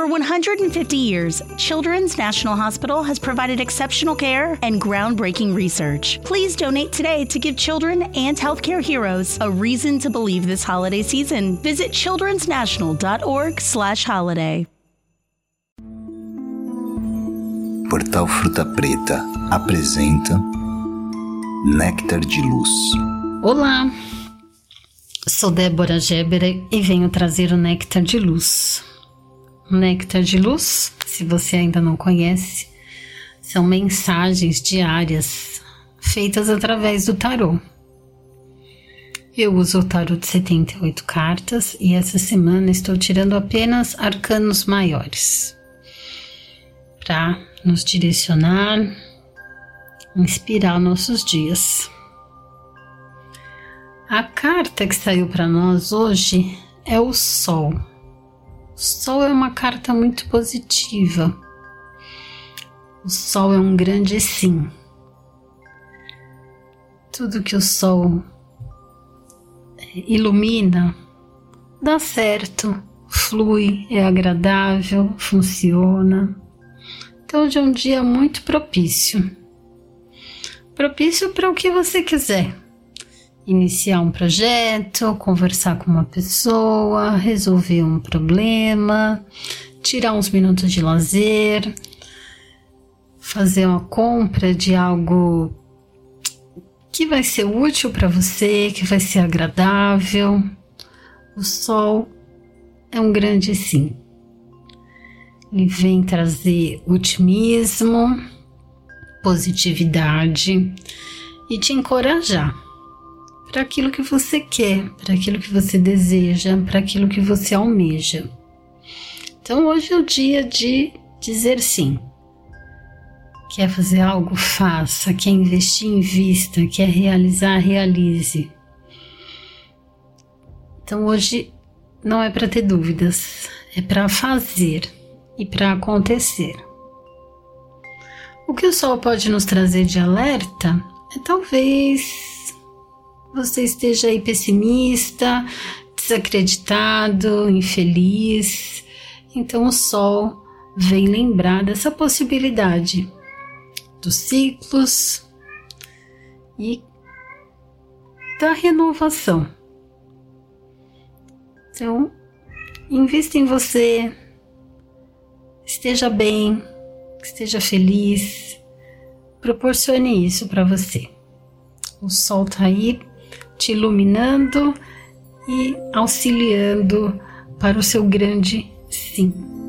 For 150 years, Children's National Hospital has provided exceptional care and groundbreaking research. Please donate today to give children and healthcare heroes a reason to believe this holiday season. Visit childrensnational.org/holiday. Portal Fruta Preta apresenta Néctar de Luz. Olá, sou Débora Geber e venho trazer o Néctar de Luz. Néctar de Luz, se você ainda não conhece, são mensagens diárias feitas através do tarô. Eu uso o tarô de 78 cartas e essa semana estou tirando apenas arcanos maiores para nos direcionar, inspirar nossos dias. A carta que saiu para nós hoje é o Sol. Sol é uma carta muito positiva. O Sol é um grande sim. Tudo que o Sol ilumina dá certo, flui, é agradável, funciona. Então, hoje é um dia muito propício. Propício para o que você quiser. Iniciar um projeto, conversar com uma pessoa, resolver um problema, tirar uns minutos de lazer, fazer uma compra de algo que vai ser útil para você, que vai ser agradável. O sol é um grande sim. Ele vem trazer otimismo, positividade e te encorajar para aquilo que você quer, para aquilo que você deseja, para aquilo que você almeja. Então hoje é o dia de dizer sim. Quer fazer algo? Faça. Quer investir? Invista. Quer realizar? Realize. Então hoje não é para ter dúvidas, é para fazer e para acontecer. O que o sol pode nos trazer de alerta é talvez você esteja aí pessimista, desacreditado, infeliz. Então o sol vem lembrar dessa possibilidade dos ciclos e da renovação. Então, invista em você, esteja bem, esteja feliz, proporcione isso para você. O sol está aí te iluminando e auxiliando para o seu grande sim.